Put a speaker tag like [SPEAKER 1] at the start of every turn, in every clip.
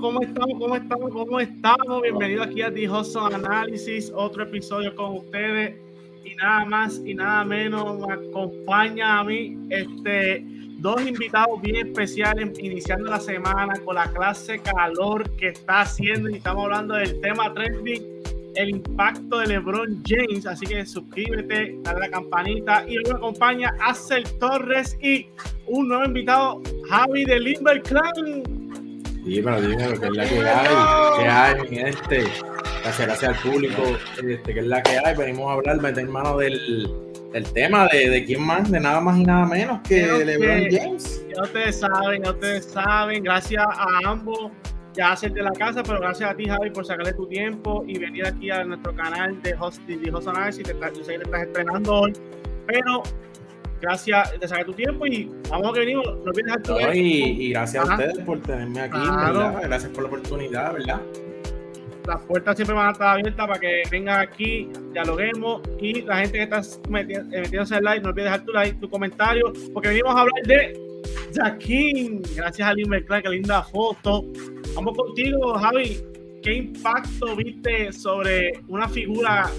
[SPEAKER 1] ¿cómo estamos? ¿Cómo estamos? ¿Cómo estamos? Bienvenido aquí a The Hustle Analysis, otro episodio con ustedes. Y nada más y nada menos me acompaña a mí este, dos invitados bien especiales iniciando la semana con la clase calor que está haciendo y estamos hablando del tema trending el impacto de LeBron James. Así que suscríbete, dale la campanita. Y hoy me acompaña Axel Torres y un nuevo invitado, Javi de Limber Clan.
[SPEAKER 2] Dímelo, dímelo, que es la que hay, que hay, mi gente. Gracias, gracias al público, este, que es la que hay. Venimos a hablar, meter mano del, del tema de, de quién más, de nada más y nada menos que LeBron James.
[SPEAKER 1] Ya ustedes saben, ya ustedes saben. Gracias a ambos ya hacerte la casa, pero gracias a ti, Javi, por sacarle tu tiempo y venir aquí a nuestro canal de Host, de Host Analysis. Yo sé que te estás estrenando hoy, pero gracias de sacar tu tiempo y vamos a que venimos. No olvides
[SPEAKER 2] tu no, y, y, gracias a ustedes por tenerme aquí, ¿verdad? Gracias por la oportunidad, ¿verdad?
[SPEAKER 1] Las puertas siempre van a estar abiertas para que vengas aquí, dialoguemos y la gente que está metiéndose el like, no olvides dejar tu like, tu comentario, porque venimos a hablar de Jaquín. Gracias a Lin qué linda foto. Vamos contigo, Javi. ¿Qué impacto viste sobre una figura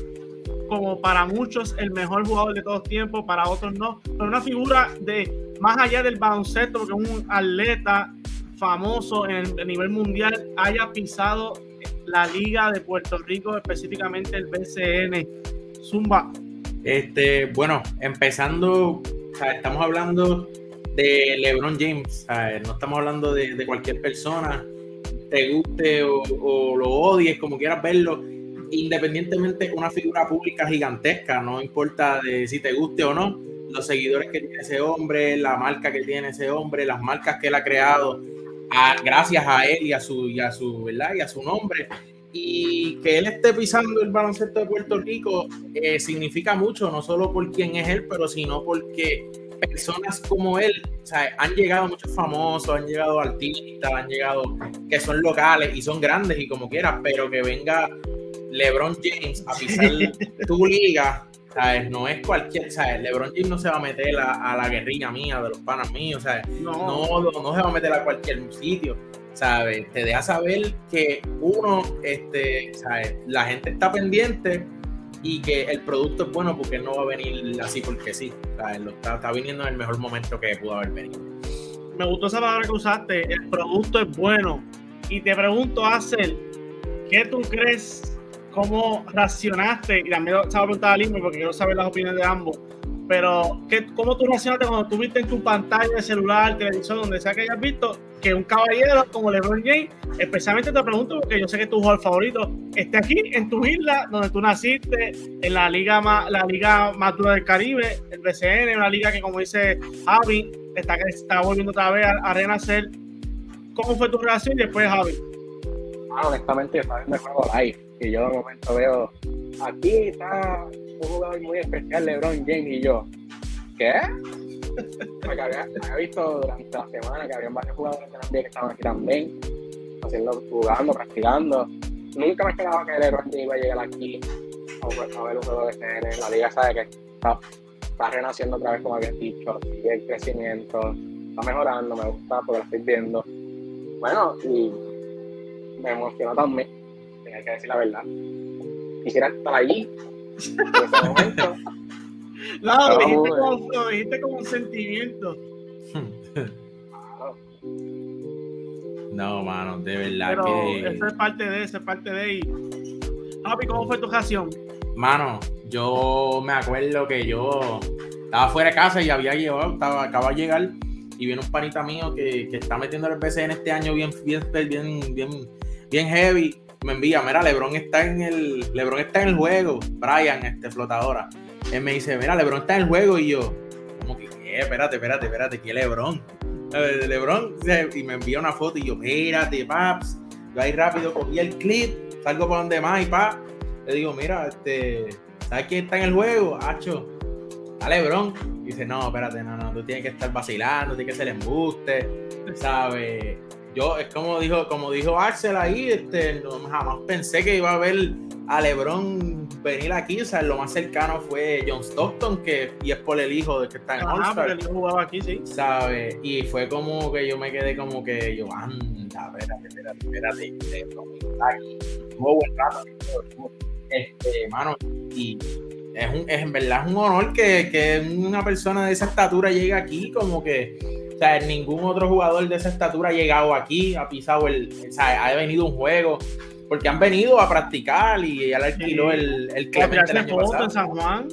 [SPEAKER 1] como para muchos el mejor jugador de todos tiempos, para otros no, pero una figura de más allá del baloncesto, porque un atleta famoso en el, nivel mundial haya pisado la liga de Puerto Rico, específicamente el BCN. Zumba.
[SPEAKER 2] Este, bueno, empezando, estamos hablando de LeBron James, no estamos hablando de, de cualquier persona te guste o, lo odies, como quieras verlo, independientemente una figura pública gigantesca, no importa de si te guste o no, los seguidores que tiene ese hombre, la marca que tiene ese hombre, las marcas que él ha creado, gracias a él y a su, y a su, ¿verdad? Y a su nombre. Y que él esté pisando el baloncesto de Puerto Rico eh, significa mucho, no solo por quién es él, pero sino porque personas como él, o sea, han llegado muchos famosos, han llegado artistas, han llegado que son locales y son grandes y como quieras, pero que venga LeBron James a pisar tu liga, ¿sabes? No es cualquier, ¿sabes? LeBron James no se va a meter a, la guerrilla mía, de los panas míos, ¿sabes? No. no. No, se va a meter a cualquier sitio, ¿sabes? Te deja saber que uno, este, ¿sabes? La gente está pendiente y que el producto es bueno porque no va a venir así porque sí. está, está, viniendo en el mejor momento que pudo haber venido.
[SPEAKER 1] Me gustó esa palabra que usaste, el producto es bueno. Y te pregunto, Axel, ¿qué tú crees? ¿Cómo reaccionaste? Y también estaba preguntando a Limber porque quiero saber las opiniones de ambos pero, ¿qué, ¿cómo tú reaccionaste cuando tú viste en tu pantalla de celular, televisor, donde sea que hayas visto, que un caballero como LeBron James, especialmente te pregunto, porque yo sé que tu jugador favorito esté aquí en tu isla, donde tú naciste, en la liga más, la liga más dura del Caribe, el BCN, una liga que, como dice Javi, está, está volviendo otra vez a, renacer. ¿Cómo fue tu reacción y después, Javi?
[SPEAKER 3] Ah, honestamente, yo estaba viendo juego y yo de momento veo, aquí está un jugador muy especial, LeBron James, y yo, ¿qué? Porque había, visto durante la semana que había varios jugadores de la NBA que estaban aquí también, haciendo, jugando, practicando. Nunca me esperaba que LeBron James iba a llegar aquí a, ver un juego de CN. La liga sabe que está, renaciendo otra vez, como había dicho, sigue el crecimiento, está mejorando, me gusta porque lo estoy viendo. Bueno, y me emocionó también, tenía que decir la verdad. Quisiera estar allí
[SPEAKER 1] no, lo dijiste, como, lo dijiste como un sentimiento.
[SPEAKER 2] No, mano, de verdad
[SPEAKER 1] Pero
[SPEAKER 2] que.
[SPEAKER 1] Eso es parte de eso, es parte de ahí. Papi, ¿cómo fue tu reacción?
[SPEAKER 2] Mano, yo me acuerdo que yo estaba fuera de casa y había llevado, estaba, acaba de llegar y viene un panita mío que, que está metiendo el en este año bien, bien, bien, bien, bien heavy me envía, mira, Lebron está en el, Lebron está en el juego, Brian, este, flotadora. Él me dice, mira, Lebron está en el juego y yo, como que, ¿qué? Espérate, espérate, espérate, ¿qué Lebron? Lebron, y me envía una foto y yo, espérate, paps, yo ahí rápido cogí el clip, salgo por donde más y pa, le digo, mira, este, ¿sabes quién está en el juego? Hacho, a Lebron. Y dice, no, espérate, no, no, tú tienes que estar vacilando, tienes que ser embuste, ¿sabes? Yo, es como dijo, como dijo Axel ahí, este, no, jamás pensé que iba a ver a LeBron venir aquí, o sea, lo más cercano fue John Stockton, que, y es por el hijo de que está en
[SPEAKER 1] el hijo jugaba aquí, sí.
[SPEAKER 2] ¿sabes? Y fue como que yo me quedé como que yo, anda, espérate, espérate, espérate, espérate, aquí. Tuvo buen rato, este, mano, y es, un, es en verdad es un honor que, que una persona de esa estatura llegue aquí, como que, o sea, ningún otro jugador de esa estatura ha llegado aquí, ha pisado el, o sea, ha venido un juego, porque han venido a practicar y ya le alquiló el, el
[SPEAKER 1] Para
[SPEAKER 2] Clemente el año pasado
[SPEAKER 1] en San Juan.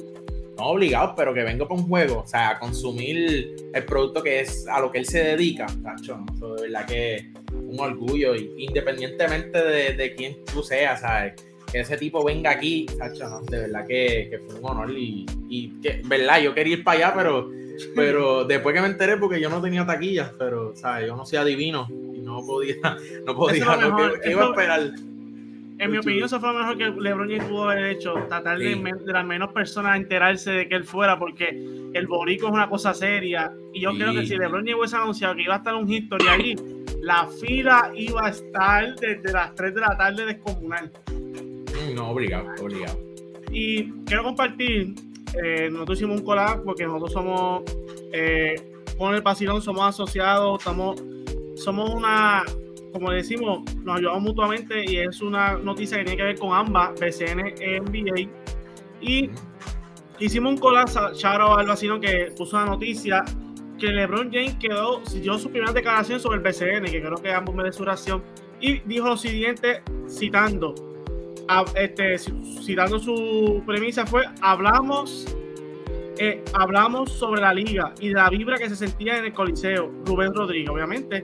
[SPEAKER 2] no obligado, pero que venga para un juego, o sea, a consumir el producto que es a lo que él se dedica, tacho, ¿no? De verdad que es un orgullo, y independientemente de, de quién tú seas, ¿sabes? Que ese tipo venga aquí, tacho, ¿no? De verdad que, que fue un honor y, y que, verdad, yo quería ir para allá, pero, pero después que me enteré, porque yo no tenía taquillas, pero, ¿sabes? Yo no soy adivino y no podía, no podía,
[SPEAKER 1] Eso es lo
[SPEAKER 2] no,
[SPEAKER 1] mejor,
[SPEAKER 2] que, que iba a esperar.
[SPEAKER 1] En mi opinión, eso fue lo mejor que LeBron James pudo haber hecho. Tratar de,
[SPEAKER 2] Sí.
[SPEAKER 1] de las menos personas enterarse de que él fuera, porque el borico es una cosa seria. Y yo
[SPEAKER 2] Sí.
[SPEAKER 1] creo que si LeBron James hubiese anunciado que iba a estar un history allí, la fila iba a estar desde las 3 de la tarde descomunal.
[SPEAKER 2] Mm, No, obligado, obligado.
[SPEAKER 1] Y quiero compartir, eh, nosotros hicimos un collab porque nosotros somos, eh, con el Pasilón somos asociados, estamos, somos una, como decimos, nos ayudamos mutuamente y es una noticia que tiene que ver con ambas, BCN e NBA. Y hicimos un collab, shout out al vecino que puso una noticia que LeBron James quedó, dio su primera declaración sobre el BCN, que creo que ambos me de su reacción, y dijo lo siguiente, citando, a- este, ci- citando su premisa fue, hablamos, eh, hablamos sobre la liga y de la vibra que se sentía en el Coliseo, Rubén Rodríguez, obviamente,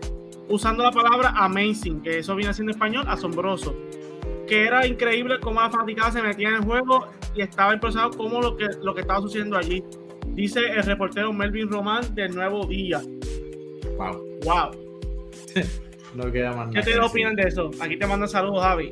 [SPEAKER 1] usando la palabra amazing, que eso viene siendo en español, asombroso, que era increíble cómo la fanaticada se metía en el juego y estaba impresionado cómo lo que, lo que estaba sucediendo allí. Dice el reportero Melvin Román del Nuevo Día.
[SPEAKER 2] Wow,
[SPEAKER 1] Wow.
[SPEAKER 2] no queda más
[SPEAKER 1] ¿Qué te opinan de eso? Aquí te mandan saludos, Javi.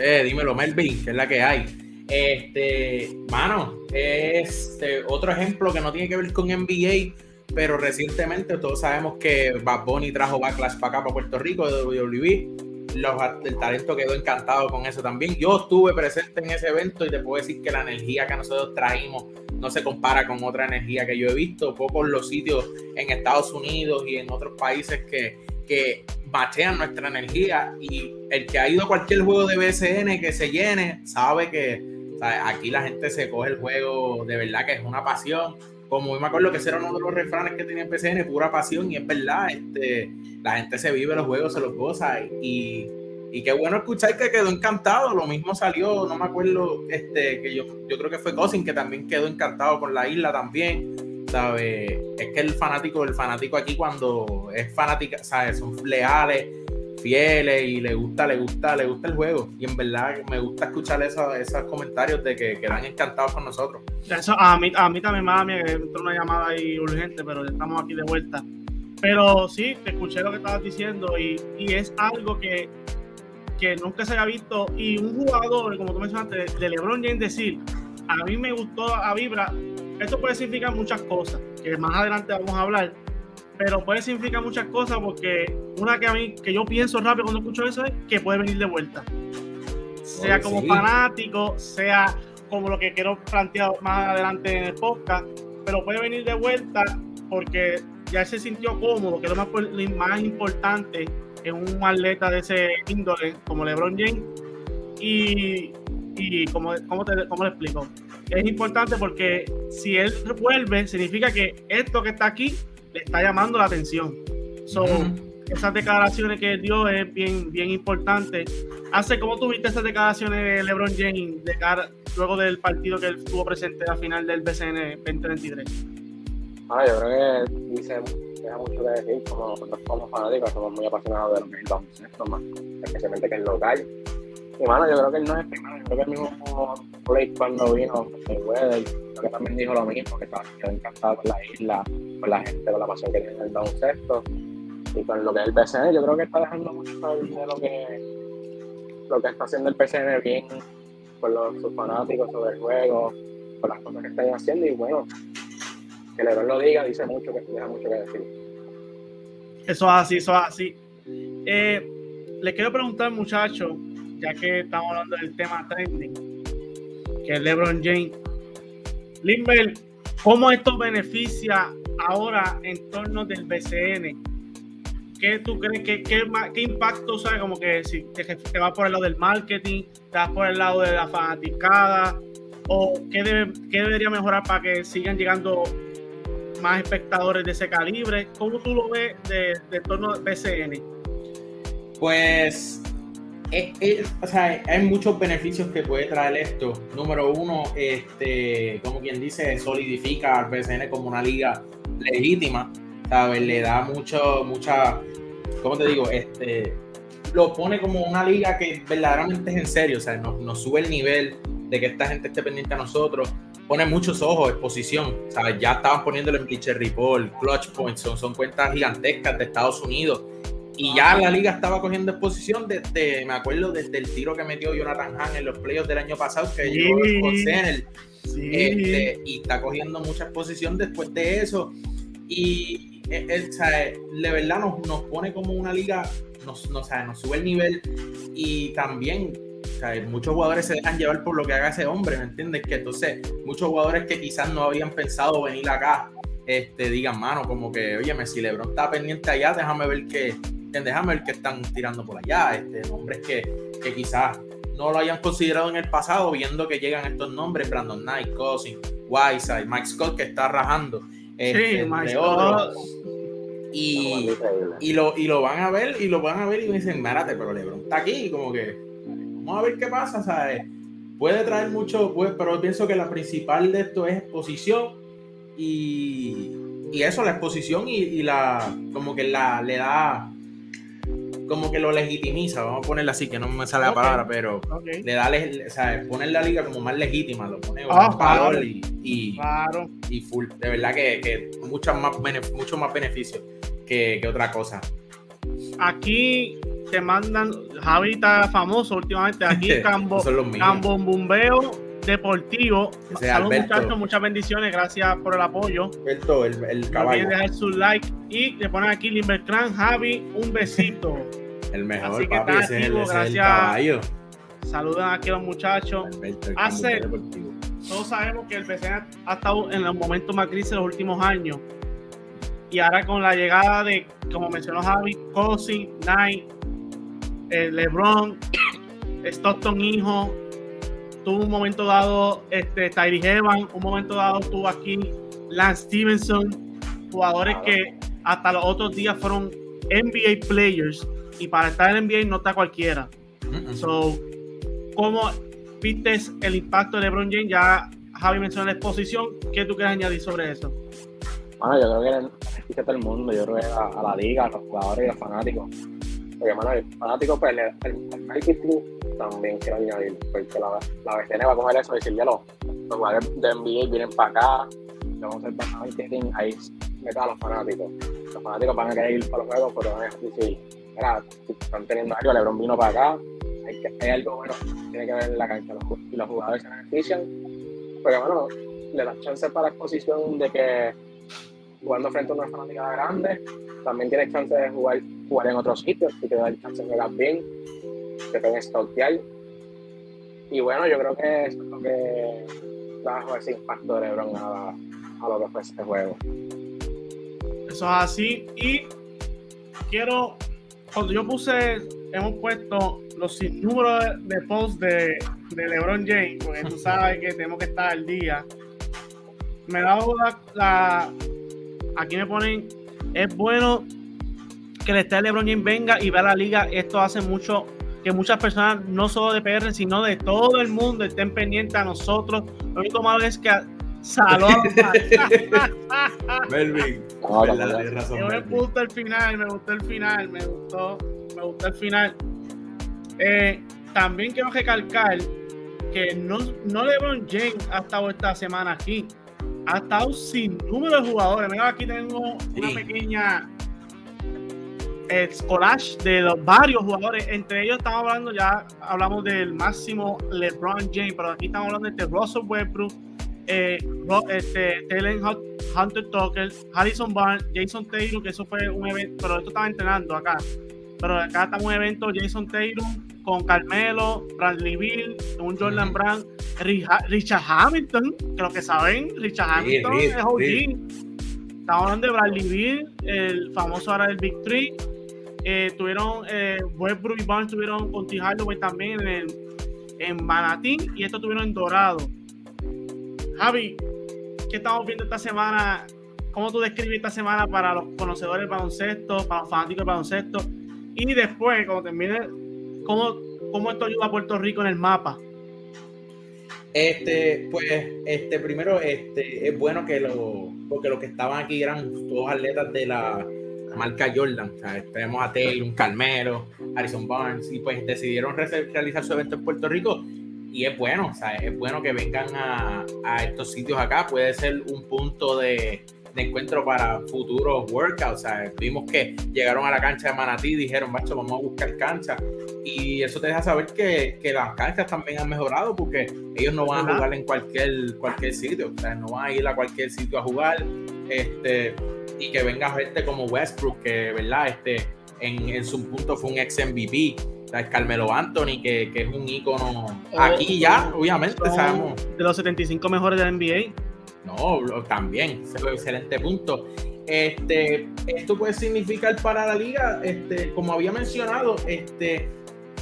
[SPEAKER 2] Eh, dímelo, Melvin, que es la que hay. Este, mano, este, otro ejemplo que no tiene que ver con NBA, pero recientemente todos sabemos que Bad Bunny trajo Backlash para acá, para Puerto Rico, de WWE. Los, el talento quedó encantado con eso también. Yo estuve presente en ese evento y te puedo decir que la energía que nosotros traímos no se compara con otra energía que yo he visto. Pocos los sitios en Estados Unidos y en otros países que, que bachean nuestra energía y el que ha ido a cualquier juego de BSN que se llene sabe que aquí la gente se coge el juego de verdad que es una pasión. Como yo me acuerdo que ese era uno de los refranes que tenía en BSN pura pasión y es verdad este, la gente se vive los juegos se los goza y, y qué bueno escuchar que quedó encantado. Lo mismo salió no me acuerdo este que yo, yo creo que fue Cousin que también quedó encantado con la isla también ¿sabe? Es que el fanático, el fanático aquí cuando es fanática, ¿sabes? Son leales, fieles y le gusta, le gusta, le gusta el juego. Y en verdad me gusta escuchar esos, comentarios de que quedan encantados con nosotros.
[SPEAKER 1] Eso a mí, a mí también, mami, que entró una llamada ahí urgente, pero ya estamos aquí de vuelta. Pero sí, te escuché lo que estabas diciendo y, y es algo que, que nunca se había visto. Y un jugador, como tú mencionaste, de LeBron James decir, a mí me gustó la vibra, esto puede significar muchas cosas, que más adelante vamos a hablar, pero puede significar muchas cosas porque una que a mí, que yo pienso rápido cuando escucho eso es que puede venir de vuelta. Sea
[SPEAKER 2] Oye,
[SPEAKER 1] como
[SPEAKER 2] sí.
[SPEAKER 1] fanático, sea como lo que quiero plantear más adelante en el podcast, pero puede venir de vuelta porque ya se sintió cómodo, que es lo más, por- lo más importante en un atleta de ese índole como LeBron James. Y, y como, ¿cómo, te, ¿cómo le explico? Es importante porque si él vuelve, significa que esto que está aquí le está llamando la atención. So,
[SPEAKER 2] Ujú.
[SPEAKER 1] esas declaraciones que él dio es bien, bien importante. Hace, ¿cómo tuviste esas declaraciones de LeBron James de cara, luego del partido que él estuvo presente a final del BCN 2023?
[SPEAKER 3] Ah, yo creo que dice, deja mucho que decir, como nosotros como fanáticos somos muy apasionados de lo que es el baloncesto, más, especialmente que es local. Y yo creo que él no es el primero, yo creo que el mismo Blake cuando vino, el Weather, creo que también dijo lo mismo, que estaba encantado con la isla, con la gente, con la pasión que tiene en el baloncesto. Y con lo que es el PCN, yo creo que está dejando mucho de lo que lo que está haciendo el PCN bien por los, sus fanáticos sobre el juego, por las cosas que están haciendo y bueno, que Lebron lo diga dice mucho, que deja mucho que decir.
[SPEAKER 1] Eso es así, eso es así. Eh, les quiero preguntar, muchachos, ya que estamos hablando del tema trending, que es LeBron James. Limber, ¿cómo esto beneficia ahora en torno del BCN? ¿Qué tú crees qué, impacto, sabe como que si te, va por el lado del marketing, te vas por el lado de la fanaticada, o qué debería mejorar para que sigan llegando más espectadores de ese calibre? ¿Cómo tú lo ves de, de torno al BCN?
[SPEAKER 2] Pues o sea, hay muchos beneficios que puede traer esto. Número uno, este, como quien dice, solidifica al BCN como una liga legítima, ¿sabes? Le da mucho, mucha, ¿cómo te digo? Este, lo pone como una liga que verdaderamente es en serio, o sea, nos, sube el nivel de que esta gente esté pendiente a nosotros, pone muchos ojos, exposición, ¿sabes? Ya estaban poniéndolo en Bleacher Report, Clutch Points, son cuentas gigantescas de Estados Unidos y ya la liga estaba cogiendo exposición desde, me acuerdo, desde el tiro que metió Jonathan Hahn en los playoffs del año pasado, que llegó con Senel. Este, y está cogiendo mucha exposición después de eso. Y eh, eh, de verdad nos, nos, pone como una liga, nos, nos, nos sube el nivel y también muchos jugadores se dejan llevar por lo que haga ese hombre, ¿me entiendes? Que entonces muchos jugadores que quizás no habían pensado venir acá, este, digan, mano, como que, oye, si Lebron está pendiente allá, déjame ver que, déjame ver que están tirando por allá, este, nombres que, que quizás no lo hayan considerado en el pasado, viendo que llegan estos nombres, Brandon Knight, Cousin, Whiteside, Mike Scott, que está rajando, este, otros. Y, y, lo, y lo van a ver, y lo van a ver y me dicen, márate, pero Lebron está aquí, y como que, vamos a ver qué pasa, ¿sabes? Puede traer mucho, pues, pero pienso que la principal de esto es exposición y, y eso, la exposición y, y, la, como que la, le da como que lo legitimiza, vamos a ponerla así, que no me sale la palabra, pero le da, o sea, poner la liga como más legítima, lo pone ah, valor y, y, full. De verdad que, que mucho, más mucho más beneficio que, otra cosa.
[SPEAKER 1] Aquí te mandan, Javi está famoso últimamente, aquí Cambo, Cambo Bombeo Deportivo. Saludos muchachos, muchas bendiciones, gracias por el apoyo.
[SPEAKER 2] Alberto, el, el caballo.
[SPEAKER 1] No dejar su like y le ponen aquí Limbercran, Javi, un besito.
[SPEAKER 2] El mejor, papi, ese, es el, caballo.
[SPEAKER 1] Saludan aquí a los muchachos. Hace, todos sabemos que el PCN ha estado en los momentos más crisis de los últimos años. Y ahora con la llegada de, como mencionó Javi, Cosi, Knight, eh, LeBron, Stockton hijo, tuvo un momento dado este, Tyree Evan, un momento dado tuvo aquí Lance Stevenson, jugadores que hasta los otros días fueron NBA players y para estar en NBA no está cualquiera. So, ¿cómo viste el impacto de LeBron James? Ya Javi mencionó la exposición. ¿Qué tú quieres añadir sobre eso?
[SPEAKER 3] Bueno, yo creo que beneficia a todo el mundo. Yo creo que a, la liga, a los jugadores y a los fanáticos. Porque, bueno, el fanático, pues, el, el, marketing también quiero añadir. Porque la, la BCN va a coger eso y decirle, los, los jugadores de NBA vienen para acá, vamos a hacer marketing, ahí meta a los fanáticos. Los fanáticos van a querer ir para los juegos, pero van a decir, si están teniendo algo, Lebron vino para acá, hay, que, hay algo bueno tiene que ver en la cancha y los jugadores se benefician, pero bueno, le da chance para la exposición de que jugando frente a una fanática grande, también tiene chance de jugar, jugar en otros sitios y te da chance de jugar bien, te pueden stalkear. Y bueno, yo creo que es lo que trajo ese impacto de LeBron a, a lo que fue este juego.
[SPEAKER 1] Eso es así. Y quiero cuando yo puse, hemos puesto los números de posts de, de, LeBron James, porque tú sabes que tenemos que estar al día. Me da la, Aquí me ponen. Es bueno que el esté LeBron James venga y vea la liga. Esto hace mucho que muchas personas, no solo de PR, sino de todo el mundo, estén pendientes a nosotros. Lo único malo es que Saludos.
[SPEAKER 2] Melvin.
[SPEAKER 1] me gustó el final, me gustó el final, me gustó, me gustó el final. Eh, también quiero recalcar que no, no LeBron James ha estado esta semana aquí. Ha estado sin número de jugadores. Mira, aquí tengo una pequeña eh, collage de los varios jugadores. Entre ellos estamos hablando, ya hablamos del máximo LeBron James, pero aquí estamos hablando de Russell Westbrook, eh, este, Hunter Tucker, Harrison Barnes, Jason Taylor, que eso fue un evento, pero esto estaba entrenando acá. Pero acá en un evento, Jason Taylor, con Carmelo, Bradley Bill, un Jordan Brand, Richard Hamilton, que lo que saben, Richard Hamilton es OG. Estamos hablando de Bradley Bill, el famoso ahora del Big Three. Eh, tuvieron, eh, Westbrook y Barnes tuvieron con T. Hardaway también en, en Manatí y esto tuvieron en Dorado. Javi, ¿qué estamos viendo esta semana? ¿Cómo tú describes esta semana para los conocedores del baloncesto, para los fanáticos del baloncesto? Y después, cuando termine, ¿cómo, cómo esto ayuda a Puerto Rico en el mapa?
[SPEAKER 2] Este, pues, este, primero, este, es bueno que lo, porque los que estaban aquí eran todos atletas de la marca Jordan. O sea, tenemos a Taylor, Carmelo, Harrison Barnes, y pues decidieron realizar su evento en Puerto Rico. Y es bueno, o sea, es bueno que vengan a, a estos sitios acá. Puede ser un punto de, de encuentro para futuros workouts. O sea, vimos que llegaron a la cancha de Manatí y dijeron, macho, vamos a buscar cancha. Y eso te deja saber que, que, las canchas también han mejorado porque ellos no van a jugar en cualquier, cualquier sitio. O sea, no van a ir a cualquier sitio a jugar. Este, y que venga gente como Westbrook, que, ¿verdad? Este, en, en su punto fue un ex MVP. O sea, es Carmelo Anthony, que, que es un ícono. Aquí ya, obviamente, sabemos.
[SPEAKER 1] De los 75 mejores de la NBA
[SPEAKER 2] no, también, excelente punto. Este, esto puede significar para la liga, este, como había mencionado, este,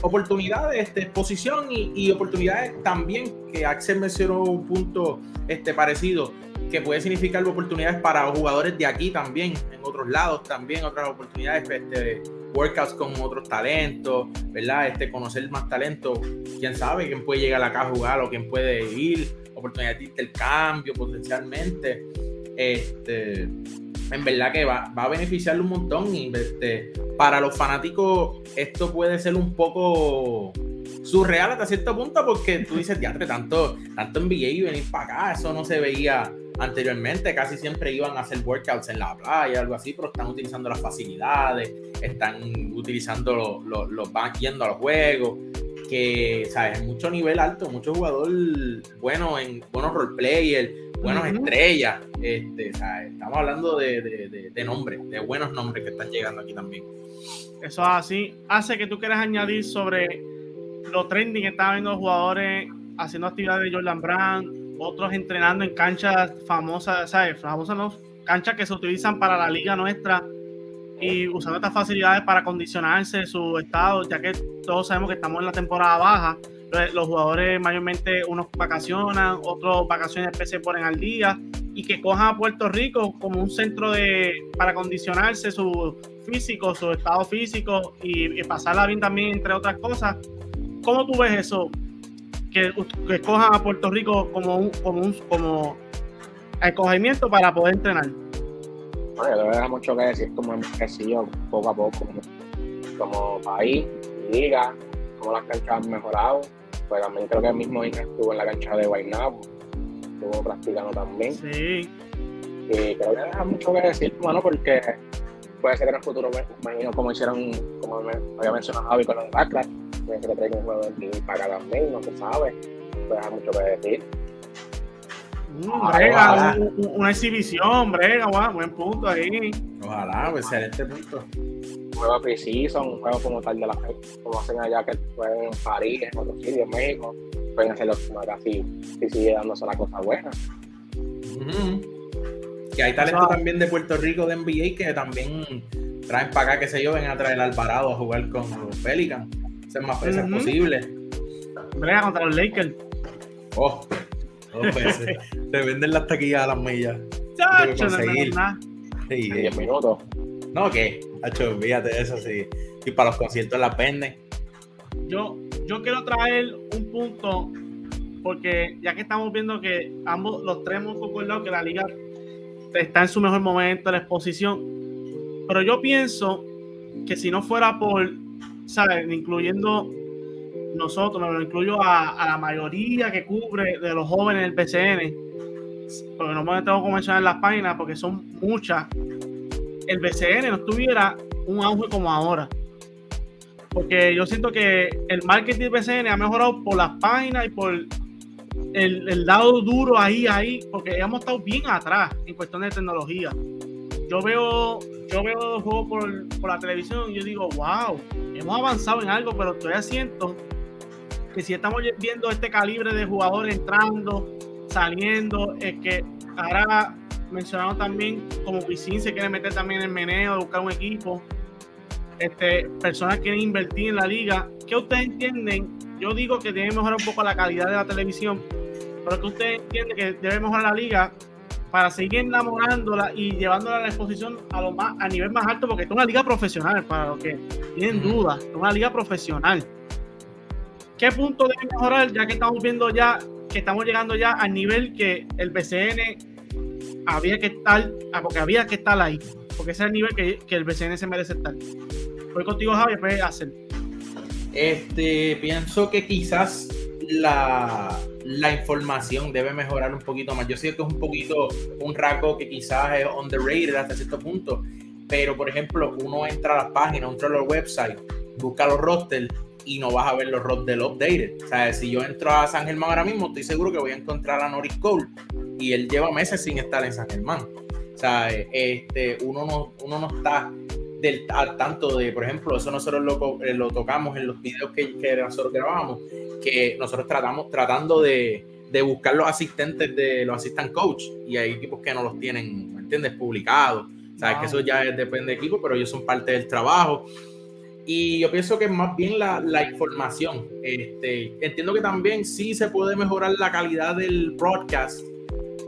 [SPEAKER 2] oportunidades, este, exposición y, oportunidades también, que Axel mencionó un punto este, parecido, que puede significar oportunidades para jugadores de aquí también, en otros lados también, otras oportunidades, este, workouts con otros talentos, ¿verdad? Este, conocer más talentos, quién sabe quién puede llegar acá a jugar o quién puede ir oportunidad de intercambio potencialmente. Este, en verdad que va, va a beneficiarle un montón. Y este, para los fanáticos, esto puede ser un poco surreal hasta cierto punto, porque tú dices, teatro, tanto, tanto NBA y venir para acá, eso no se veía anteriormente. Casi siempre iban a hacer workouts en la playa, algo así, pero están utilizando las facilidades, están utilizando los, los, los van yendo a los juegos que, ¿sabes? Mucho nivel alto, mucho jugador bueno en buenos roleplayers, buenos estrellas. Este, Estamos hablando de, de, de, nombres, de buenos nombres que están llegando aquí también.
[SPEAKER 1] Eso así hace que tú quieras añadir sobre los trending que están viendo los jugadores haciendo actividades de Jordan Brand, otros entrenando en canchas famosas, ¿sabes? Famosas no, canchas que se utilizan para la liga nuestra y usando estas facilidades para condicionarse su estado, ya que todos sabemos que estamos en la temporada baja. Los jugadores mayormente unos vacacionan, otros vacaciones se ponen al día y que cojan a Puerto Rico como un centro de para condicionarse su físico, su estado físico y, pasarla bien también, entre otras cosas. ¿Cómo tú ves eso? Que, que cojan a Puerto Rico como un, como un como escogimiento para poder entrenar.
[SPEAKER 3] Bueno, yo creo que mucho que decir como hemos crecido poco a poco como, país, liga, como las canchas han mejorado. Pues también creo que el mismo Inca estuvo en la cancha de Guaynabo, estuvo practicando también.
[SPEAKER 1] Sí.
[SPEAKER 3] Y creo que deja mucho que decir, bueno, porque puede ser que en el futuro, pues, imagino como hicieron, como me había mencionado Javi con los Backlash, puede ser que traigan un juego de para acá también, no se sabe, puede dejar mucho que decir.
[SPEAKER 1] Mm, brega, una exhibición, brega, buen punto ahí.
[SPEAKER 2] Ojalá, pues excelente punto.
[SPEAKER 3] Un juego preciso, un juego como tal de la como hacen allá que pueden en París, en otros sitios, en México, pueden hacerlo como acá si, si sigue dándose la cosa buena.
[SPEAKER 2] Que hay talento también de Puerto Rico de NBA que también traen para acá, qué sé yo, ven a traer al Alvarado a jugar con los Pelicans. Ser más veces posible.
[SPEAKER 1] Brega contra los Lakers.
[SPEAKER 2] Oh, Dos veces. Te venden las taquillas a las millas.
[SPEAKER 1] Chacho, no, no,
[SPEAKER 3] sí, 10 minutos.
[SPEAKER 2] No, ¿qué? Chacho, fíjate eso, sí. Y para los conciertos las venden.
[SPEAKER 1] Yo, yo quiero traer un punto, porque ya que estamos viendo que ambos, los tres hemos concordado que la liga está en su mejor momento, la exposición. Pero yo pienso que si no fuera por, Incluyendo nosotros, lo incluyo a, la mayoría que cubre de los jóvenes del BCN, porque no me tengo que mencionar las páginas porque son muchas, el BCN no tuviera un auge como ahora. Porque yo siento que el marketing del BCN ha mejorado por las páginas y por el, el lado duro ahí, ahí, porque hemos estado bien atrás en cuestión de tecnología. Yo veo, yo veo juegos por, por la televisión y yo digo, wow, hemos avanzado en algo, pero todavía siento que si estamos viendo este calibre de jugadores entrando, saliendo, es que ahora mencionamos también como Wisin se quiere meter también en el meneo, buscar un equipo. Este, personas quieren invertir en la liga. ¿Qué ustedes entienden? Yo digo que debe mejorar un poco la calidad de la televisión, pero que ustedes entienden que debe mejorar la liga para seguir enamorándola y llevándola a la exposición a lo más a nivel más alto, porque es una liga profesional, para los que tienen dudas, es una liga profesional. ¿Qué punto debe mejorar? Ya que estamos viendo ya que estamos llegando ya al nivel que el BCN había que estar, ah, porque había que estar ahí, porque ese es el nivel que, que el BCN se merece estar. Voy contigo, Javi, puedes hacer.
[SPEAKER 2] Este, pienso que quizás la, la, información debe mejorar un poquito más. Yo sé que es un poquito un raco que quizás es underrated hasta cierto punto, pero por ejemplo, uno entra a las páginas, entra a los websites, busca los rosters y no vas a ver los del updated. O sea, si yo entro a San Germán ahora mismo, estoy seguro que voy a encontrar a Norris Cole y él lleva meses sin estar en San Germán. O sea, este, uno, no, uno no está del, al tanto de, por ejemplo, eso nosotros lo, eh, lo tocamos en los videos que, que, nosotros grabamos, que nosotros tratamos tratando de, de buscar los asistentes de los assistant coach y hay equipos que no los tienen, ¿me entiendes? Publicados. Sabes que eso ya depende de equipo, pero ellos son parte del trabajo. Y yo pienso que es más bien la, la, información. Este, entiendo que también sí se puede mejorar la calidad del broadcast,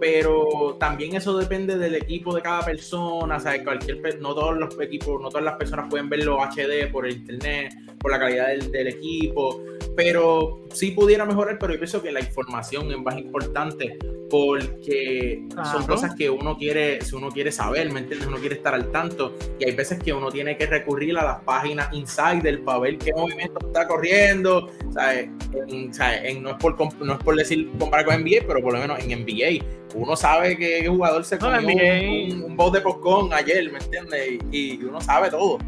[SPEAKER 2] pero también eso depende del equipo de cada persona. O sea, cualquier, no todos los equipos, no todas las personas pueden verlo HD por el internet, por la calidad del, del equipo pero sí pudiera mejorar, pero yo pienso que la información es más importante porque son cosas que uno quiere, si uno quiere saber, ¿me entiendes? Uno quiere estar al tanto y hay veces que uno tiene que recurrir a las páginas insider para ver qué movimiento está corriendo, ¿sabes? En, no, es por, no es por decir comparar con NBA, pero por lo menos en NBA uno sabe que el jugador se comió un, un, bowl de popcorn ayer, ¿me entiendes? Y, uno sabe todo.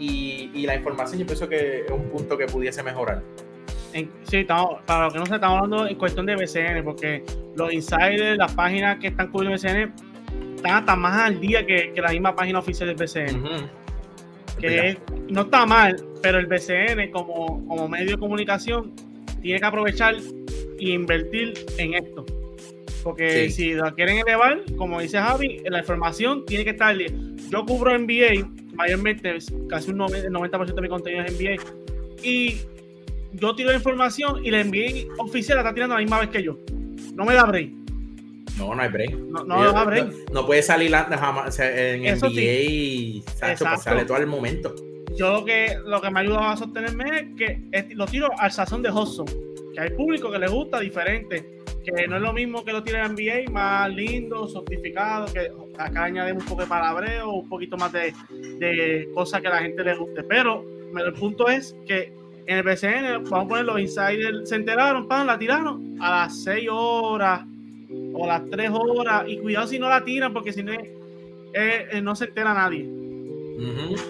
[SPEAKER 2] Y, y la información yo pienso que es un punto que pudiese mejorar
[SPEAKER 1] sí, estamos, para los que no se estamos hablando en cuestión de BCN, porque los insiders, las páginas que están cubriendo BCN, están hasta más al día que, que la misma página oficial del BCN. Que no está mal, pero el BCN como, como medio de comunicación tiene que aprovechar e invertir en esto. Porque si lo quieren elevar, como dice Javi, la información tiene que estar. Yo cubro NBA, mayormente casi un 90% de mi contenido es NBA. Y yo tiro la información y la envié oficial la está tirando a la misma vez que yo. No me da break.
[SPEAKER 2] No, no hay break.
[SPEAKER 1] No, no, da break.
[SPEAKER 2] No, puede salir jamás en NBA y pues sale todo el momento.
[SPEAKER 1] Yo lo que, lo que me ayuda a sostenerme es que lo tiro al sazón de Hudson. Que hay público que le gusta diferente. Que no es lo mismo que lo tire en NBA, más lindo, sofistificado, que acá añadimos un poco de palabreo, un poquito más de, de cosas que a la gente le guste. Pero el punto es que en el BCN, vamos a poner los insiders, se enteraron, pan, la tiraron a las 6 horas o a las 3 horas. Y cuidado si no la tiran, porque si no, eh, no se entera nadie.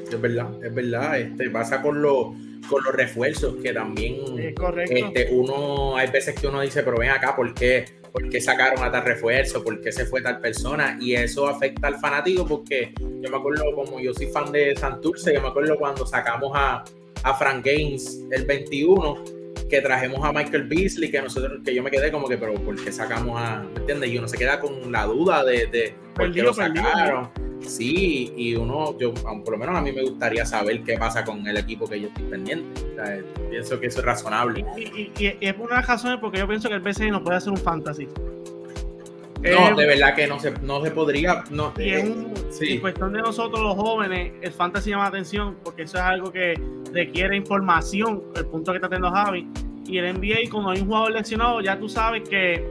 [SPEAKER 2] Es verdad, es verdad. Este, pasa con, los con los refuerzos, que también este, uno, hay veces que uno dice, pero ven acá, ¿por qué? ¿Por qué sacaron a tal refuerzo? ¿Por qué se fue tal persona? Y eso afecta al fanático porque yo me acuerdo, como yo soy fan de Santurce, yo me acuerdo cuando sacamos a, a Frank Gaines el 21, que trajimos a Michael Beasley, que nosotros, que yo me quedé como que, pero ¿por qué sacamos a, ¿me entiendes? Y uno se queda con la duda de, de por qué lo sacaron. Sí, y uno, yo, por lo menos a mí me gustaría saber qué pasa con el equipo que yo estoy pendiente. pienso que eso es razonable.
[SPEAKER 1] Y, es por una de las razones porque yo pienso que el BCN no puede hacer un fantasy.
[SPEAKER 2] No, de verdad que no se, no se podría. No,
[SPEAKER 1] y es un, en cuestión de nosotros los jóvenes, el fantasy llama la atención porque eso es algo que requiere información, el punto que está teniendo Javi. Y el NBA, cuando hay un jugador lesionado, ya tú sabes que,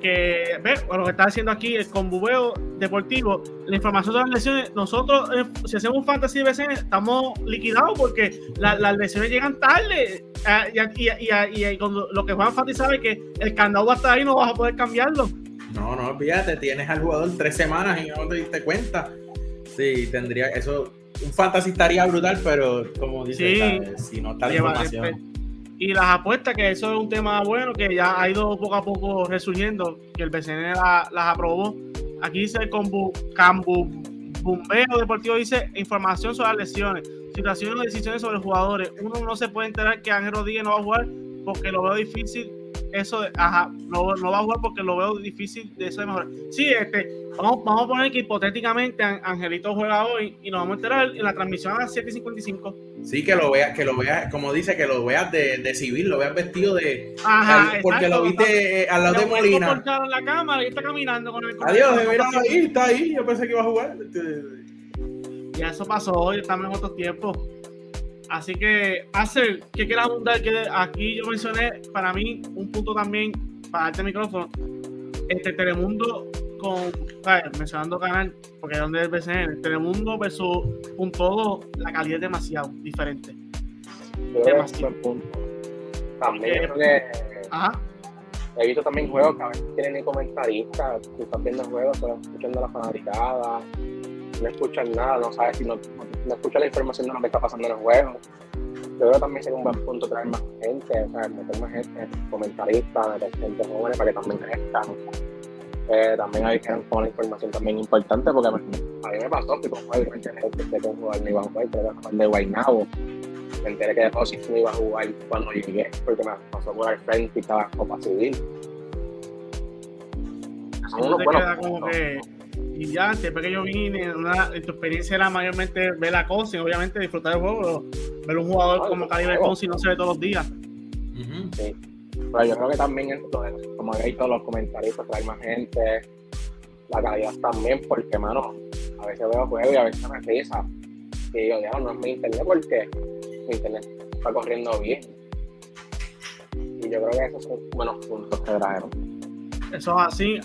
[SPEAKER 1] que ve, lo que está haciendo aquí el conbubeo deportivo, la información de las lesiones, nosotros, eh, si hacemos un fantasy de BCN, estamos liquidados porque las lesiones llegan tarde. Eh, y, y, y, cuando lo que Juan Fati sabe que el candado va a estar ahí, no vas a poder cambiarlo.
[SPEAKER 2] No, no, olvídate, tienes al jugador tres semanas y no te diste cuenta. Sí, tendría eso. Un fantasy estaría brutal, pero como dice, si no está la información.
[SPEAKER 1] Y las apuestas, que eso es un tema bueno que ya ha ido poco a poco resurgiendo, que el BCN las aprobó. Aquí dice el Cambu, Cambu Bombeo Deportivo dice información sobre las lesiones, situaciones o decisiones sobre jugadores. Uno no se puede enterar que Ángel Rodríguez no va a jugar porque lo veo difícil. Eso, de, ajá, no, no, va a jugar porque lo veo difícil de eso de mejorar. Sí, este, vamos, vamos a poner que hipotéticamente Angelito juega hoy y nos vamos a enterar en la transmisión a las 7.55.
[SPEAKER 2] Sí, que lo veas, que lo veas, como dice, que lo veas de, de civil, lo veas vestido de.
[SPEAKER 1] Ajá,
[SPEAKER 2] porque lo viste eh, al lado de Molina.
[SPEAKER 1] En la cámara y está caminando con el.
[SPEAKER 2] Adiós, mira, ahí, está ahí. Yo pensé que iba a jugar.
[SPEAKER 1] Y eso pasó hoy, estamos en otros tiempos. Así que, hacer que quieras abundar, que aquí yo mencioné para mí un punto también para este micrófono. Este Telemundo con, mencionando canal, porque es donde es BCN, Telemundo versus un todo, la calidad es demasiado diferente.
[SPEAKER 3] demasiado. punto. También ajá. he visto también juegos que a veces tienen comentaristas, tú estás viendo juegos, estás escuchando la fanaticada, no escuchan nada, no sabes si no, no escuchas la información de lo que está pasando en el juego. Yo creo que también sería un buen punto traer más gente, o sea, meter más gente, comentaristas, meter gente joven para que también crezcan. Eh, también hay que con una información también importante porque a mí me pasó que como me enteré que un jugador no iba a jugar, que era de Guaynabo. Me enteré que de no iba a jugar cuando llegué porque me pasó por el frente y estaba Copa Civil.
[SPEAKER 1] Son unos buenos como que y ya, siempre que yo vine, una, tu experiencia era mayormente ver la cosa y obviamente disfrutar del juego, pero ver un jugador como Calibre Consi no se ve todos los días.
[SPEAKER 3] Sí. Pero yo creo que también, como habéis todos los comentarios, trae más gente, la calidad también, porque, mano, a veces veo juegos y a veces me risa. Y yo, ya no es mi internet porque mi internet está corriendo bien. Y yo creo que esos son buenos puntos que trajeron.
[SPEAKER 1] Eso es así.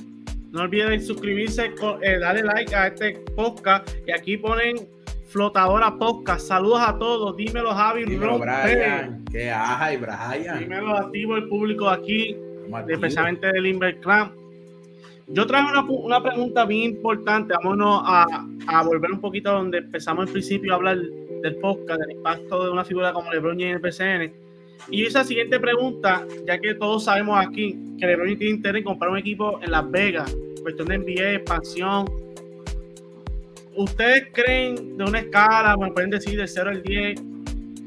[SPEAKER 1] No olviden suscribirse, eh, darle like a este podcast. Y aquí ponen Flotadora Podcast. Saludos a todos. Dímelo, Javi.
[SPEAKER 2] Dímelo, Brian. ¿Qué hay, Brian?
[SPEAKER 1] Dímelo activo el público de aquí, especialmente del Inver Clan. Yo traigo una, una, pregunta bien importante. Vámonos a, a, volver un poquito a donde empezamos al principio a hablar del podcast, del impacto de una figura como LeBron James en el PCN. Y esa siguiente pregunta, ya que todos sabemos aquí que LeBron tiene interés en comprar un equipo en Las Vegas, cuestión de NBA, expansión. ¿Ustedes creen de una escala, me pueden decir de 0 al 10,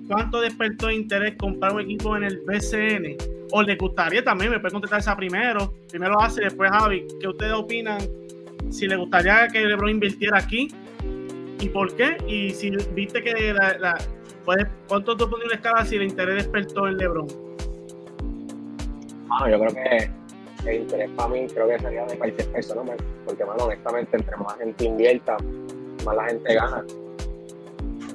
[SPEAKER 1] cuánto despertó interés comprar un equipo en el BCN? ¿O les gustaría también? Me pueden contestar esa primero. Primero hace, después Javi. ¿Qué ustedes opinan? Si les gustaría que LeBron invirtiera aquí y por qué. Y si viste que la, ¿Cuánto tú pones una escala si el interés despertó en LeBron?
[SPEAKER 3] Bueno, yo creo que el interés para mí creo que sería de cualquier persona, porque, bueno, honestamente, entre más gente invierta, más la gente gana.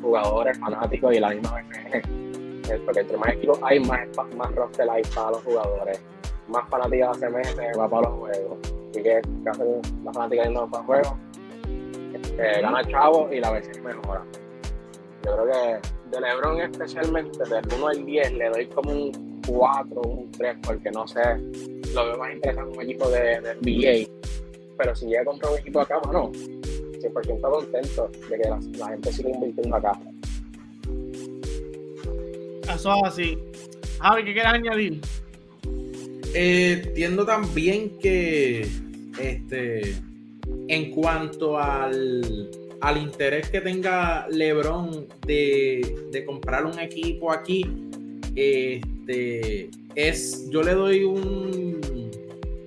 [SPEAKER 3] Jugadores, fanáticos y la misma vez Porque entre más equipos hay, más, más roster hay para los jugadores. Más fanáticas se mete, va para los juegos. Así que, ¿qué hacen las fanáticas yendo para juegos? Eh, gana chavo y la versión mejora. Yo creo que de LeBron especialmente, del 1 al 10 le doy como un 4, un 3, porque no sé, lo veo más interesante un equipo de, de NBA. Pero si llega a comprar un equipo acá, bueno, 100% contento de que la, gente siga invirtiendo acá.
[SPEAKER 1] Eso es así. Javi, ¿qué quieres añadir?
[SPEAKER 2] Eh, entiendo también que este en cuanto al al interés que tenga LeBron de, comprar un equipo aquí, este, es, yo le doy un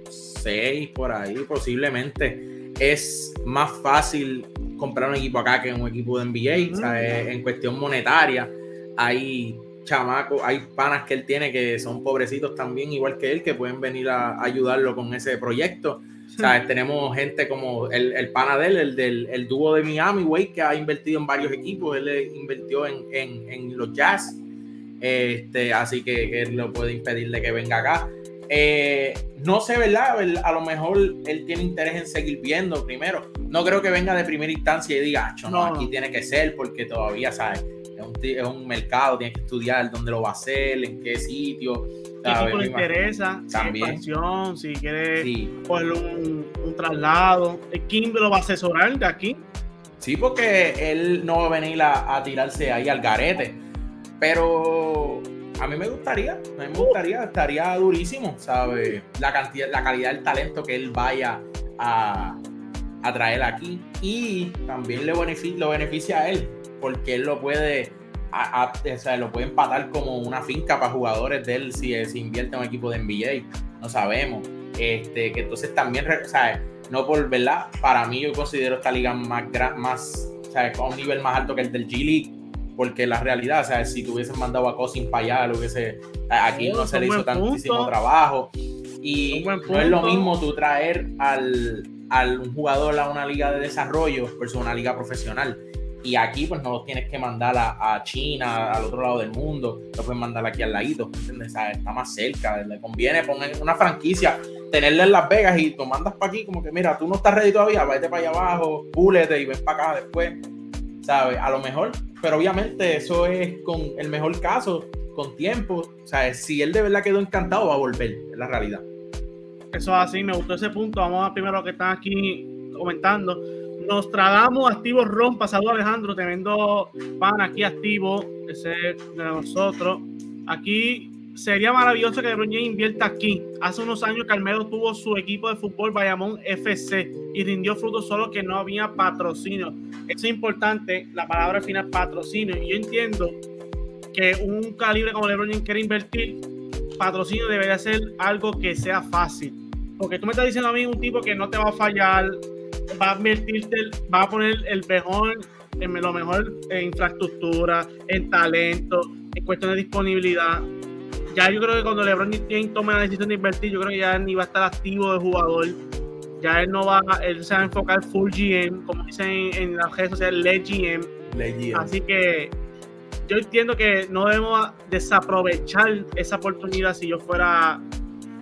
[SPEAKER 2] 6 por ahí, posiblemente. Es más fácil comprar un equipo acá que un equipo de NBA, en cuestión monetaria. Hay chamacos, hay panas que él tiene que son pobrecitos también, igual que él, que pueden venir a ayudarlo con ese proyecto. Tenemos gente como el, el pana de él, el del el dúo de Miami, güey, que ha invertido en varios equipos. Él invirtió en, en, en los Jazz. Este, así que, él no puede impedir de que venga acá. Eh, no sé, ¿verdad? A lo mejor él tiene interés en seguir viendo primero. No creo que venga de primera instancia y diga, no, no, aquí tiene que ser porque todavía, ¿sabes? Es un, es un mercado, tiene que estudiar dónde lo va a hacer, en qué sitio
[SPEAKER 1] equipo le interesa, también. si quiere coger un, traslado. ¿Quién lo va a asesorar de aquí?
[SPEAKER 2] Sí, porque él no va a venir a, tirarse ahí al garete. Pero a mí me gustaría, a mí me gustaría, estaría durísimo, ¿sabes? La cantidad, la calidad del talento que él vaya a, a traer aquí y también le beneficia, lo beneficia a él porque él lo puede o sea, lo puede empatar como una finca para jugadores de él si, si invierte en un equipo de NBA, no sabemos. Este, que entonces también, o sea, no por verdad, para mí yo considero esta liga más, más o sea, a un nivel más alto que el del G League, porque la realidad, o sea, si tú hubieses mandado a Cosin para allá, lo hubiese, aquí no, se le hizo tantísimo trabajo. Y no es lo mismo tú traer al, al un jugador a una liga de desarrollo versus una liga profesional. Y aquí, pues no los tienes que mandar a, China, al otro lado del mundo, lo puedes mandar aquí al ladito, ¿entiendes? está más cerca, le conviene poner una franquicia, tenerla en Las Vegas y tú mandas para aquí, como que mira, tú no estás ready todavía, vete para allá abajo, púlete y ven para acá después, ¿sabes? A lo mejor, pero obviamente eso es con el mejor caso, con tiempo, o sea, si él de verdad quedó encantado, va a volver, es la realidad.
[SPEAKER 1] Eso es así, me gustó ese punto. Vamos a primero lo que están aquí comentando. Nos tragamos activo Ron, pasado Alejandro, tremendo pan aquí activo, ese de nosotros. Aquí sería maravilloso que LeBron James invierta aquí. Hace unos años Carmelo tuvo su equipo de fútbol Bayamón FC y rindió frutos solo que no había patrocinio. Es importante, la palabra al final patrocinio. Yo entiendo que un calibre como LeBron James quiere invertir, patrocinio debería ser algo que sea fácil. Porque tú me estás diciendo a mí un tipo que no te va a fallar, va a invertirte, va a poner el mejor, en lo mejor en infraestructura, en talento, en cuestión de disponibilidad. Ya yo creo que cuando LeBron James tome la decisión de invertir, yo creo que ya ni va a estar activo de jugador. Ya él no va, él se va a enfocar full GM, como dicen en, las redes sociales, LED GM. Así que yo entiendo que no debemos desaprovechar esa oportunidad si yo fuera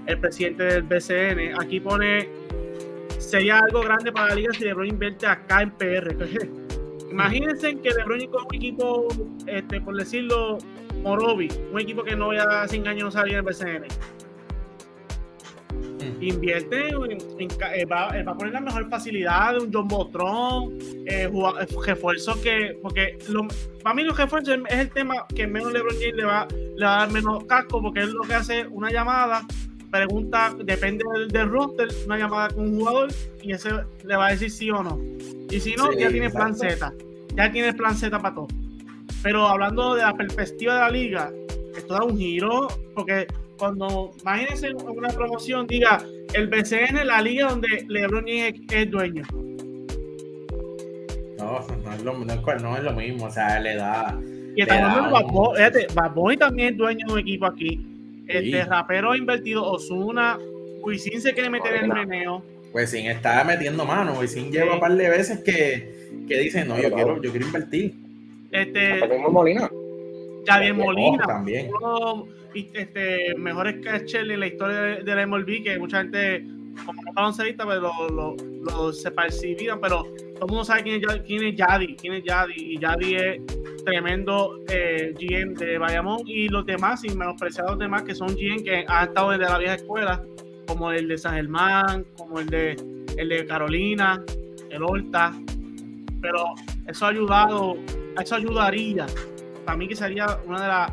[SPEAKER 1] el presidente del BCN. Aquí pone sería algo grande para la liga si LeBron invierte acá en PR. imagínense que LeBron con un equipo, este, por decirlo, Morovi, un equipo que no ya sin años no salía en el BCN. Mm. Invierte, en, eh, va, a poner la mejor facilidad de un John Botron, eh, eh, refuerzos que, porque para mí los refuerzos es el tema que menos LeBron James le va, le va a dar menos casco, porque es lo que hace una llamada pregunta, depende del, del, roster, una llamada con un jugador y ese le va a decir sí o no. Y si no, ya tiene plan Z. Ya tiene plan Z para todo. Pero hablando de la perspectiva de la liga, esto da un giro, porque cuando imagínense una promoción, diga el BCN, la liga donde LeBron es, es dueño.
[SPEAKER 2] No, no es, lo, no, es, lo mismo, o sea, le da.
[SPEAKER 1] Y Bad Boy también es dueño de un equipo aquí este rapero ha invertido Osuna. Wisin se quiere meter en el meneo.
[SPEAKER 2] Wisin está metiendo mano. Wisin lleva un par de veces que, que dice: No, yo quiero, yo quiero invertir.
[SPEAKER 1] Este.
[SPEAKER 3] Molina.
[SPEAKER 1] Javier Molina. también. Uno, este, mejores catchers en la historia de, de, la MLB que mucha gente, como no baloncelista, pero pues lo, lo, se percibían. Pero todo el mundo sabe quién es, quién Yadi. Quién es Yadi. Y Yadi es tremendo eh, GM de Bayamón y los demás, y menospreciar los demás que son GM que han estado desde la vieja escuela, como el de San Germán, como el de, el de Carolina, el Horta. Pero eso ha ayudado, eso ayudaría. Para mí que sería una de las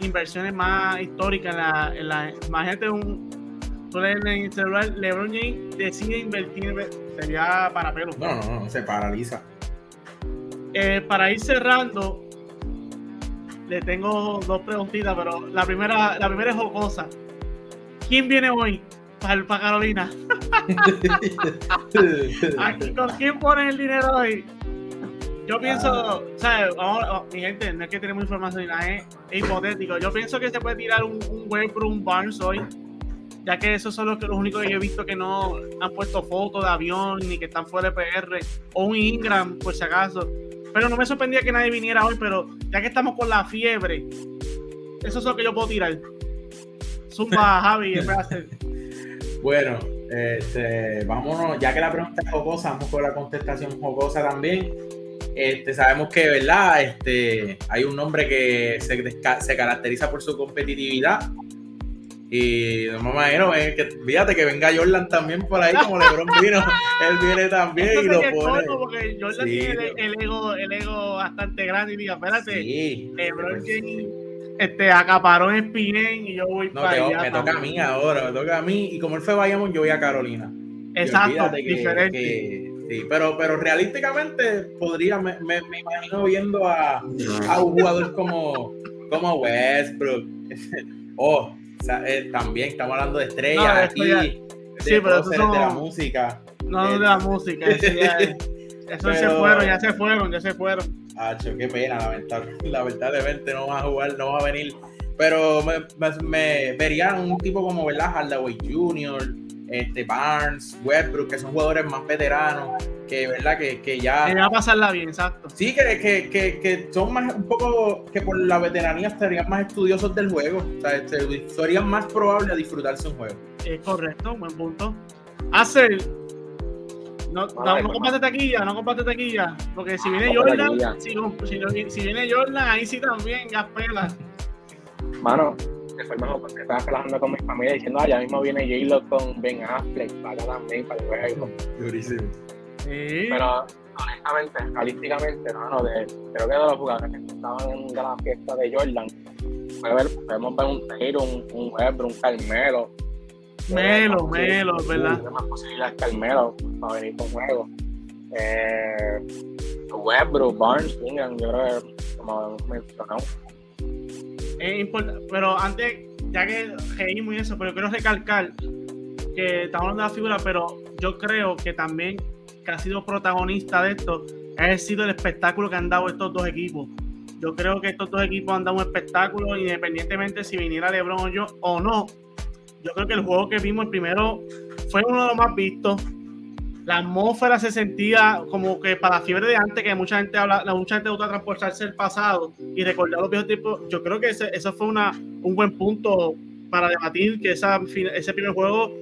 [SPEAKER 1] inversiones más históricas en la, en la imagínate un en el celular LeBron James decide invertir sería para pelo.
[SPEAKER 2] No, no, no, se paraliza.
[SPEAKER 1] Eh, para ir cerrando, le tengo dos preguntitas, pero la primera, la primera es jocosa. ¿Quién viene hoy para, para Carolina? ¿Con quién ponen el dinero hoy? Yo pienso, ah. o sea, oh, mi gente, no es que tenemos información, es, hipotético. Yo pienso que se puede tirar un, un web por un Barnes hoy, ya que esos son los, que, los únicos que yo he visto que no han puesto fotos de avión ni que están fuera de PR, o un Ingram, por si acaso. Pero no me sorprendía que nadie viniera hoy, pero ya que estamos con la fiebre, eso es lo que yo puedo tirar. Zumba, Javi,
[SPEAKER 2] Bueno, este, vámonos, ya que la pregunta es jocosa, vamos con la contestación jocosa también. Este, sabemos que, ¿verdad? Este, hay un nombre que se, se caracteriza por su competitividad y no me imagino, que fíjate que venga Jordan también por ahí, como LeBron vino, él viene también y lo pone.
[SPEAKER 1] Porque Jordan tiene el, ego, el ego bastante grande y diga, espérate, LeBron pues este, acaparó en y yo voy
[SPEAKER 2] no, para allá. Me toca a mí ahora, me toca a mí y como él fue vayamos yo voy a Carolina.
[SPEAKER 1] Exacto, diferente.
[SPEAKER 2] Sí, pero, pero realísticamente podría, me, me, me imagino viendo a, a, un jugador como, como Westbrook. oh, o sea, eh, también estamos hablando de estrellas no, aquí.
[SPEAKER 1] Sí, pero eso
[SPEAKER 2] son... de la música.
[SPEAKER 1] No, de la música. Eso, ya, eso pero... se fueron, ya se fueron, ya se fueron.
[SPEAKER 2] Hacho, qué pena, lamentablemente, lamentablemente no va a jugar, no va a venir. Pero me, me, me vería un tipo como, ¿verdad? Hardaway Jr., este, Barnes, Westbrook, que son jugadores más veteranos, que verdad que, que ya.
[SPEAKER 1] Que va a pasarla bien, exacto.
[SPEAKER 2] Sí, que, que, que, que, son más un poco que por la veteranía estarían más estudiosos del juego. O sea, este, serían más probables a disfrutarse un juego.
[SPEAKER 1] Es correcto, buen punto. Hacer. No, no, no comparte taquilla, no comparte taquilla. Porque si viene Jordan, si, si, si, viene Jordan, ahí sí también, gas pela.
[SPEAKER 3] Mano, fue mejor porque estaba trabajando con mi familia diciendo, ah, ya mismo viene J-Lo con Ben Affleck para también, para el juego.
[SPEAKER 2] Durísimo.
[SPEAKER 1] Sí.
[SPEAKER 3] Pero honestamente, realísticamente, no, no, de, creo que de los jugadores que estaban en la fiesta de Jordan, podemos ver un Taylor, un, un un Carmelo.
[SPEAKER 1] Melo, Melo, ¿verdad?
[SPEAKER 3] Hay más posibilidades Carmelo para venir con juego. Eh, Westbrook, Barnes, Ingram, yo creo que como mencionado
[SPEAKER 1] es importante, pero antes, ya que reímos y eso, pero quiero recalcar que estamos hablando de la figura, pero yo creo que también que ha sido protagonista de esto ha sido el espectáculo que han dado estos dos equipos. Yo creo que estos dos equipos han dado un espectáculo independientemente si viniera LeBron o yo o no. Yo creo que el juego que vimos el primero fue uno de los más vistos la atmósfera se sentía como que para la fiebre de antes, que mucha gente habla, mucha gente gusta transportarse el pasado y recordar los viejos tiempos. Yo creo que ese, eso fue una, un buen punto para debatir que esa, ese primer juego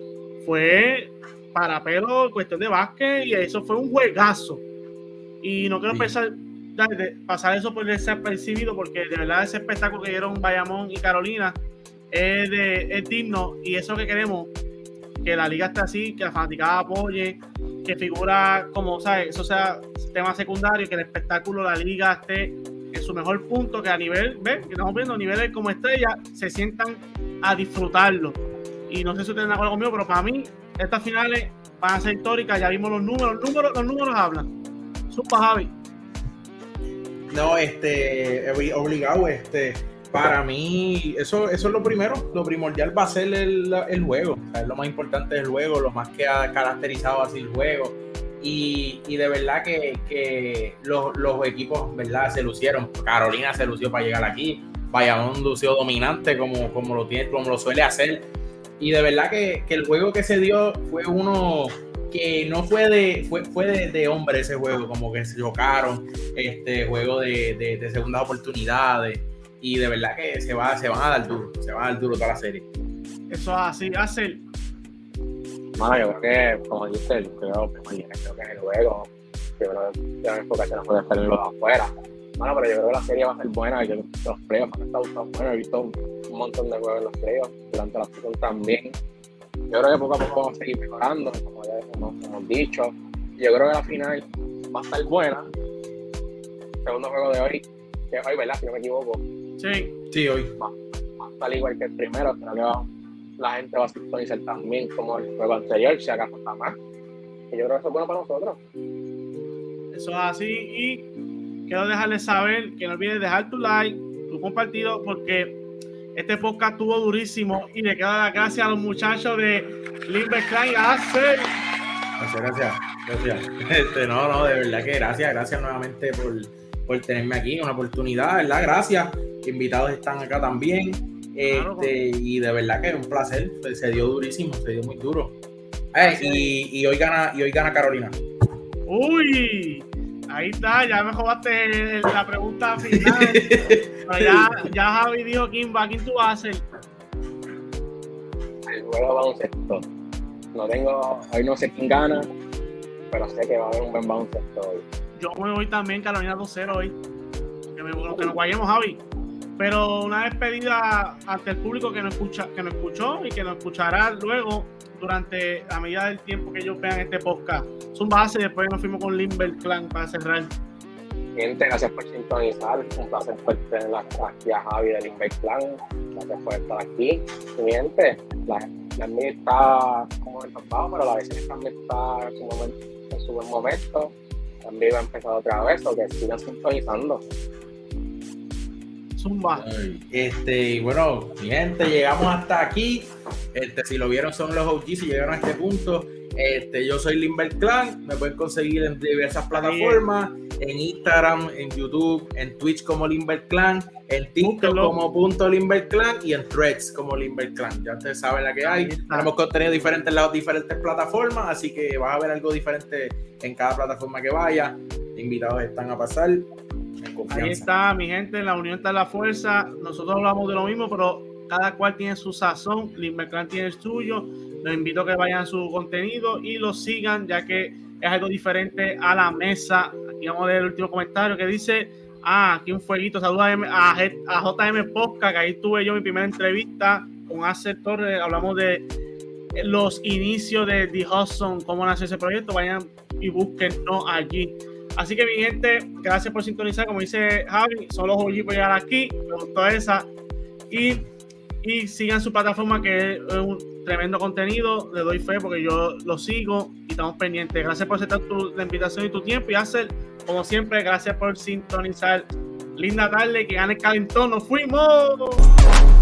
[SPEAKER 1] fue para pelo, cuestión de básquet, y eso fue un juegazo. Y no quiero pensar, pasar eso por percibido porque de verdad ese espectáculo que dieron Bayamón y Carolina es, de, es digno, y eso que queremos, que la liga esté así, que la fanaticada apoye, que figura como, ¿sabes? Eso sea tema secundario, que el espectáculo, la liga esté en su mejor punto, que a nivel, ¿ves? Que estamos viendo niveles como estrella, se sientan a disfrutarlo. Y no sé si ustedes están de acuerdo conmigo, pero para mí, estas finales van a ser históricas, ya vimos los números, los números, los números hablan. Supa Javi.
[SPEAKER 2] No, este, obligado, este para mí, eso, eso es lo primero. Lo primordial va a ser el, el juego. Es lo más importante del juego, lo más que ha caracterizado así el juego. Y, y de verdad que, que los, los, equipos ¿verdad? se lucieron. Carolina se lució para llegar aquí. Bayamón lució dominante como, como, lo, tiene, como lo suele hacer. Y de verdad que, que el juego que se dio fue uno que no fue de fue, fue de, de, hombre ese juego, como que se chocaron, este juego de, de, de segundas oportunidades y de verdad que se, va, se van a dar duro, se van a dar duro toda la serie.
[SPEAKER 1] Eso es así, hace.
[SPEAKER 3] Bueno, yo creo que, como dice, yo creo, creo que es el juego. Yo creo que la enfocación no puede estar en los de afuera. Bueno, pero yo creo que la serie va a ser buena. Yo, los playoffs han estado tan buenos. He visto un, un, montón de juegos en los playoffs. Durante la season también. Yo creo que poco a poco vamos a seguir mejorando, como ya hemos, hemos dicho. Yo creo que la final va a estar buena. Segundo juego de hoy, que hoy, ¿verdad? Si no me equivoco,
[SPEAKER 1] Sí.
[SPEAKER 2] Sí, hoy.
[SPEAKER 3] Va, va a igual que el primero, pero va, la gente va a sintonizar también como el juego anterior, si acaso está más. Y yo creo que eso es bueno para nosotros.
[SPEAKER 1] Eso es así. Y quiero dejarles saber que no olvides dejar tu like, tu compartido, porque este podcast estuvo durísimo y le queda la gracias a los muchachos de Limber Klein
[SPEAKER 2] hacer. Gracias, gracias. Gracias. Este, no, no, de verdad que gracias, gracias nuevamente por, por tenerme aquí, una oportunidad, ¿verdad? Gracias invitados están acá también. Este, y de verdad que es un placer, se dio durísimo, se dio muy duro. Eh, y, y, hoy gana, y hoy gana Carolina.
[SPEAKER 1] Uy, ahí está, ya me jodaste la pregunta final. ya, ya Javi dijo quién va, quién tú vas a hacer.
[SPEAKER 3] El juego baloncesto. No tengo, hoy no sé quién gana, pero sé que va a haber un buen baloncesto hoy.
[SPEAKER 1] Yo me voy también Carolina 2-0 hoy. Que, me, que nos vayamos, Javi. Pero una despedida ante el público que nos, escucha, que nos escuchó y que nos escuchará luego durante a medida del tiempo que ellos vean este podcast. Es un base, después nos fuimos con Limber Clan para cerrar.
[SPEAKER 3] Gente, gracias por sintonizar. Un placer por tener aquí a Javi de Limber Clan. Gracias por estar aquí. Mi gente, la, la mía está como en pero la vecina también está sumamente en su buen momento. También va a empezar otra vez, o que sigan sintonizando.
[SPEAKER 1] Zumba.
[SPEAKER 2] Este, y bueno, mi gente, llegamos hasta aquí. Este, si lo vieron, son los OG, si llegaron a este punto. Este, yo soy Limber Clan, me pueden conseguir en diversas plataformas, en Instagram, en YouTube, en Twitch como Limber Clan, en TikTok como punto Limber Clan y en Threads como Limber Clan. Ya ustedes saben la que hay. Tenemos contenido diferente en las diferentes plataformas, así que vas a ver algo diferente en cada plataforma que vaya. Invitados están a pasar.
[SPEAKER 1] Ahí está, mi gente, la unión está en la fuerza. Nosotros hablamos de lo mismo, pero cada cual tiene su sazón. Limber Clan tiene el suyo los invito a que vayan a su contenido y lo sigan, ya que es algo diferente a la mesa. Aquí vamos a ver el último comentario que dice: Ah, aquí un fueguito. Saludos a, JM Podcast, que ahí tuve yo mi primera entrevista con Acer Torres. Hablamos de los inicios de The Hudson, cómo nació ese proyecto. Vayan y búsquenlo allí. Así que, mi gente, gracias por sintonizar. Como dice Javi, son los OG por llegar aquí. Me gustó esa. Y, y sigan su plataforma, que es un tremendo contenido, le doy fe porque yo lo sigo y estamos pendientes. Gracias por aceptar tu, la invitación y tu tiempo y hacer, como siempre, gracias por sintonizar. Linda tarde, que gane el calentón, nos fuimos.